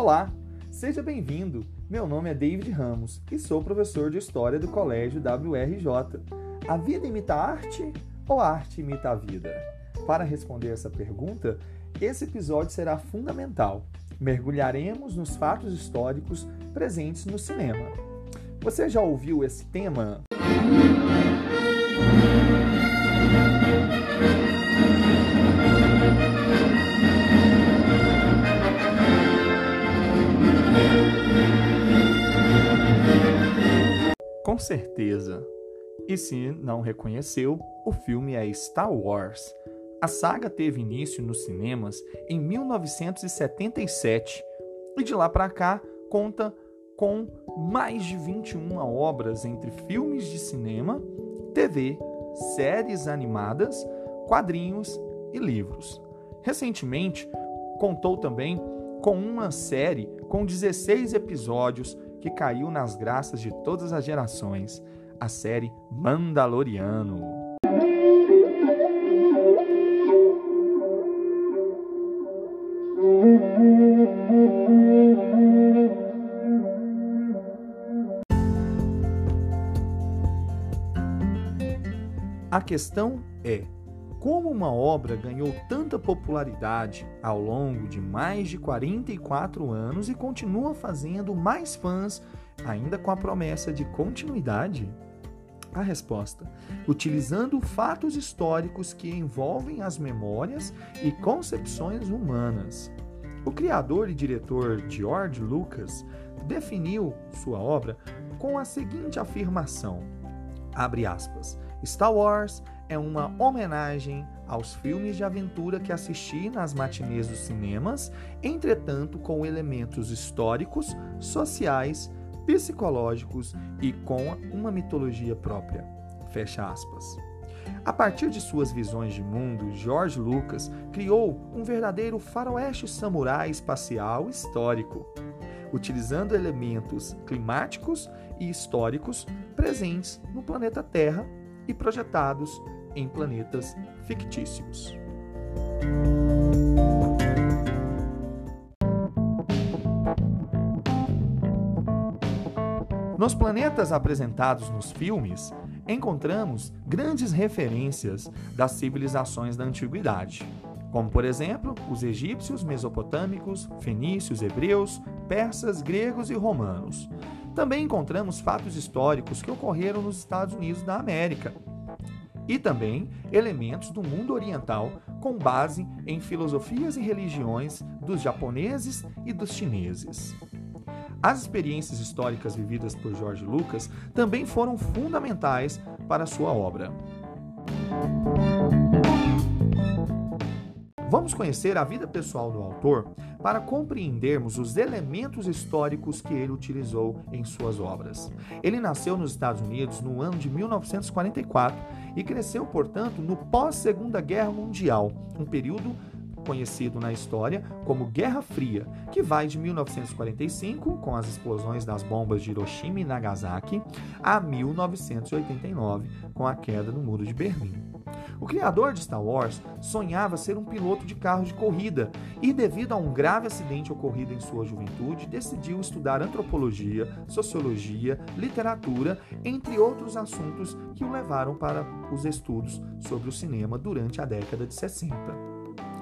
Olá, seja bem-vindo. Meu nome é David Ramos e sou professor de História do Colégio WRJ. A vida imita a arte ou a arte imita a vida? Para responder essa pergunta, esse episódio será fundamental. Mergulharemos nos fatos históricos presentes no cinema. Você já ouviu esse tema? Certeza. E se não reconheceu, o filme é Star Wars. A saga teve início nos cinemas em 1977 e de lá para cá conta com mais de 21 obras entre filmes de cinema, TV, séries animadas, quadrinhos e livros. Recentemente, contou também com uma série com 16 episódios que caiu nas graças de todas as gerações, a série Mandaloriano. A questão é: como uma obra ganhou tanta popularidade ao longo de mais de 44 anos e continua fazendo mais fãs, ainda com a promessa de continuidade? A resposta: utilizando fatos históricos que envolvem as memórias e concepções humanas. O criador e diretor George Lucas definiu sua obra com a seguinte afirmação: abre aspas. Star Wars é uma homenagem aos filmes de aventura que assisti nas matinês dos cinemas, entretanto com elementos históricos, sociais, psicológicos e com uma mitologia própria. Fecha aspas. A partir de suas visões de mundo, George Lucas criou um verdadeiro faroeste samurai espacial histórico, utilizando elementos climáticos e históricos presentes no planeta Terra e projetados em planetas fictícios. Nos planetas apresentados nos filmes, encontramos grandes referências das civilizações da antiguidade, como por exemplo os egípcios, mesopotâmicos, fenícios, hebreus, persas, gregos e romanos. Também encontramos fatos históricos que ocorreram nos Estados Unidos da América, e também elementos do mundo oriental com base em filosofias e religiões dos japoneses e dos chineses. As experiências históricas vividas por George Lucas também foram fundamentais para sua obra. Vamos conhecer a vida pessoal do autor para compreendermos os elementos históricos que ele utilizou em suas obras. Ele nasceu nos Estados Unidos no ano de 1944 e cresceu, portanto, no pós-Segunda Guerra Mundial, um período conhecido na história como Guerra Fria, que vai de 1945, com as explosões das bombas de Hiroshima e Nagasaki, a 1989, com a queda do Muro de Berlim. O criador de Star Wars sonhava ser um piloto de carro de corrida e, devido a um grave acidente ocorrido em sua juventude, decidiu estudar antropologia, sociologia, literatura, entre outros assuntos que o levaram para os estudos sobre o cinema durante a década de 60.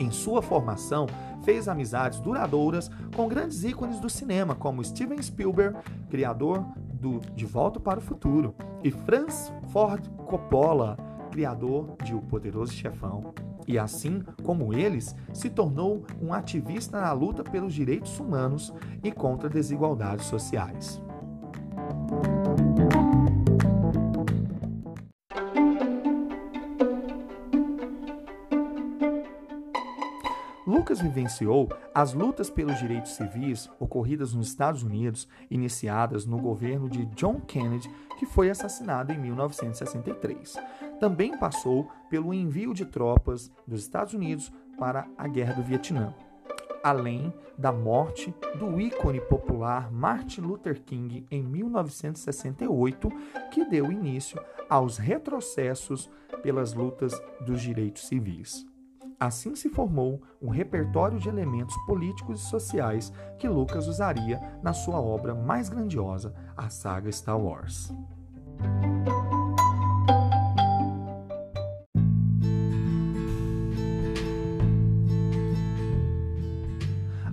Em sua formação, fez amizades duradouras com grandes ícones do cinema, como Steven Spielberg, criador do De Volta para o Futuro, e Francis Ford Coppola, criador de O Poderoso Chefão, e assim como eles, se tornou um ativista na luta pelos direitos humanos e contra desigualdades sociais. Lucas vivenciou as lutas pelos direitos civis ocorridas nos Estados Unidos, iniciadas no governo de John Kennedy, que foi assassinado em 1963 também passou pelo envio de tropas dos Estados Unidos para a Guerra do Vietnã, além da morte do ícone popular Martin Luther King em 1968, que deu início aos retrocessos pelas lutas dos direitos civis. Assim se formou um repertório de elementos políticos e sociais que Lucas usaria na sua obra mais grandiosa, a saga Star Wars.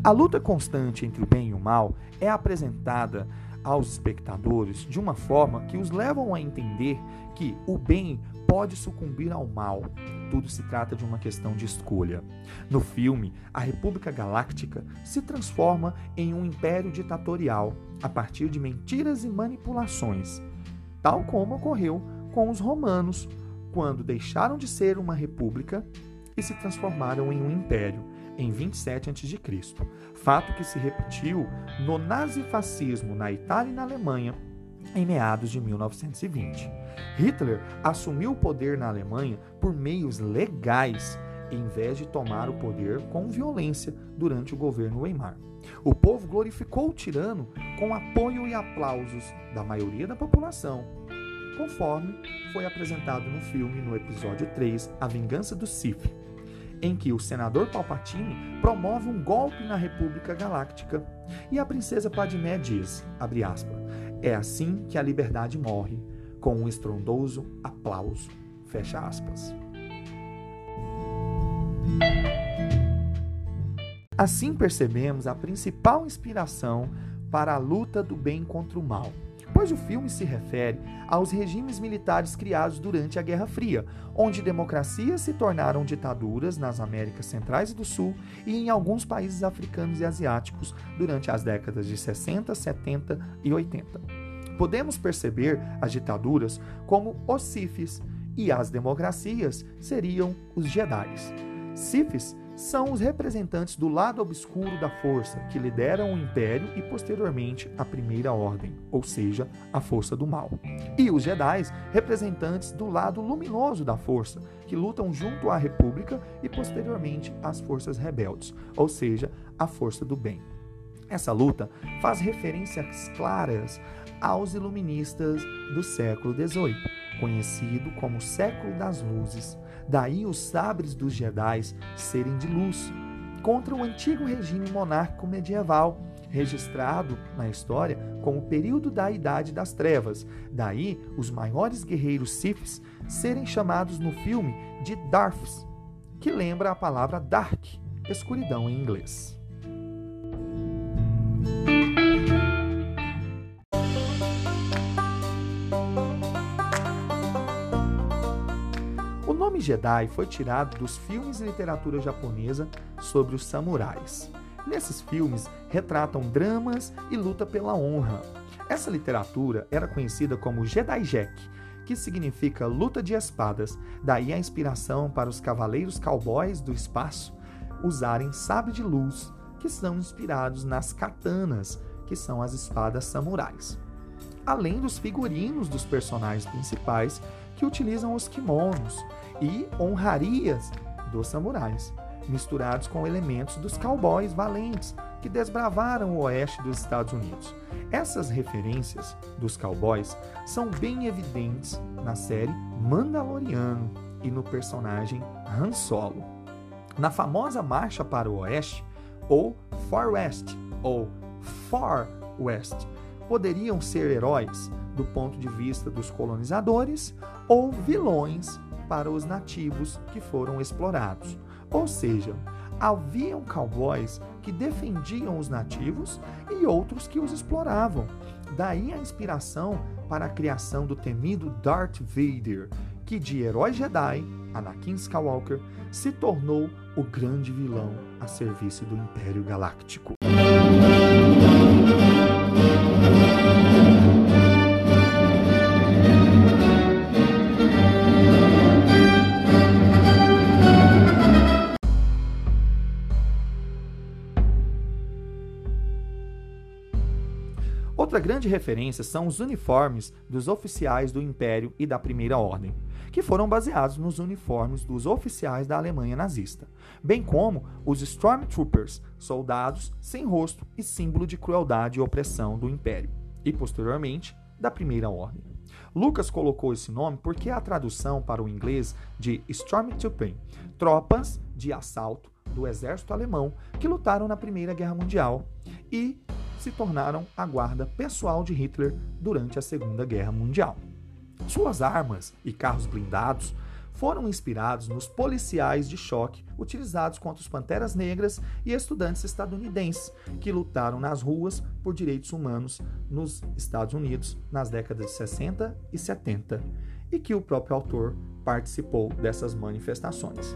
A luta constante entre o bem e o mal é apresentada aos espectadores de uma forma que os levam a entender que o bem pode sucumbir ao mal. Tudo se trata de uma questão de escolha. No filme, a República Galáctica se transforma em um império ditatorial a partir de mentiras e manipulações, tal como ocorreu com os romanos, quando deixaram de ser uma república e se transformaram em um império em 27 a.C., fato que se repetiu no nazifascismo na Itália e na Alemanha em meados de 1920. Hitler assumiu o poder na Alemanha por meios legais, em vez de tomar o poder com violência durante o governo Weimar. O povo glorificou o tirano com apoio e aplausos da maioria da população, conforme foi apresentado no filme no episódio 3, A Vingança do Sith em que o senador Palpatine promove um golpe na República Galáctica. E a princesa Padmé diz, aspas, é assim que a liberdade morre, com um estrondoso aplauso, fecha aspas. Assim percebemos a principal inspiração para a luta do bem contra o mal pois o filme se refere aos regimes militares criados durante a Guerra Fria, onde democracias se tornaram ditaduras nas Américas Centrais e do Sul e em alguns países africanos e asiáticos durante as décadas de 60, 70 e 80. Podemos perceber as ditaduras como os Sifis e as democracias seriam os Jedis. Sifis são os representantes do lado obscuro da força, que lideram o império e posteriormente a primeira ordem, ou seja, a força do mal. E os Jedi, representantes do lado luminoso da força, que lutam junto à república e posteriormente às forças rebeldes, ou seja, a força do bem. Essa luta faz referências claras aos iluministas do século XVIII, conhecido como século das luzes, Daí os sabres dos Jedi serem de luz, contra o antigo regime monárquico medieval, registrado na história como o período da Idade das Trevas. Daí os maiores guerreiros Siths serem chamados no filme de Darths, que lembra a palavra dark, escuridão em inglês. Jedi foi tirado dos filmes e literatura japonesa sobre os samurais. Nesses filmes retratam dramas e luta pela honra. Essa literatura era conhecida como Jedi Jack, que significa luta de espadas, daí a inspiração para os cavaleiros cowboys do espaço usarem sabre de luz, que são inspirados nas katanas, que são as espadas samurais. Além dos figurinos dos personagens principais que utilizam os kimonos e honrarias dos samurais, misturados com elementos dos cowboys valentes que desbravaram o oeste dos Estados Unidos. Essas referências dos cowboys são bem evidentes na série Mandaloriano e no personagem Han Solo. Na famosa Marcha para o Oeste, ou Far West, ou Far West, poderiam ser heróis do ponto de vista dos colonizadores ou vilões para os nativos que foram explorados. Ou seja, haviam cowboys que defendiam os nativos e outros que os exploravam. Daí a inspiração para a criação do temido Darth Vader, que de herói Jedi, Anakin Skywalker, se tornou o grande vilão a serviço do Império Galáctico. Outra grande referência são os uniformes dos oficiais do Império e da Primeira Ordem, que foram baseados nos uniformes dos oficiais da Alemanha nazista, bem como os Stormtroopers, soldados sem rosto e símbolo de crueldade e opressão do Império, e posteriormente da Primeira Ordem. Lucas colocou esse nome porque a tradução para o inglês de Stormtrooper, tropas de assalto do exército alemão que lutaram na Primeira Guerra Mundial e se tornaram a guarda pessoal de Hitler durante a Segunda Guerra Mundial. Suas armas e carros blindados foram inspirados nos policiais de choque utilizados contra os panteras negras e estudantes estadunidenses que lutaram nas ruas por direitos humanos nos Estados Unidos nas décadas de 60 e 70 e que o próprio autor participou dessas manifestações.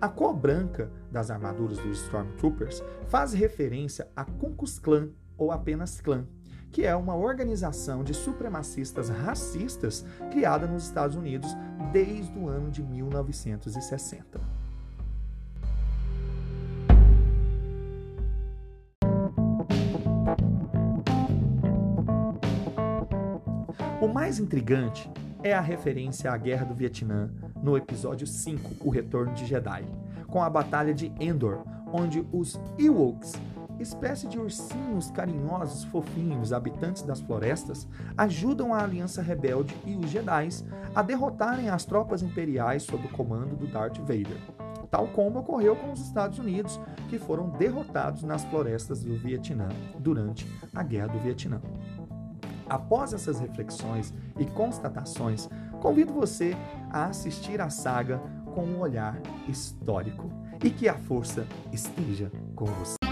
A cor branca das armaduras dos Stormtroopers faz referência a Ku Klux Klan ou apenas Klan, que é uma organização de supremacistas racistas criada nos Estados Unidos desde o ano de 1960. O mais intrigante é a referência à Guerra do Vietnã no episódio 5, O Retorno de Jedi, com a Batalha de Endor, onde os Ewoks espécie de ursinhos carinhosos, fofinhos, habitantes das florestas, ajudam a Aliança Rebelde e os Jedi a derrotarem as tropas imperiais sob o comando do Darth Vader, tal como ocorreu com os Estados Unidos, que foram derrotados nas florestas do Vietnã durante a Guerra do Vietnã. Após essas reflexões e constatações, convido você a assistir a saga com um olhar histórico e que a força esteja com você.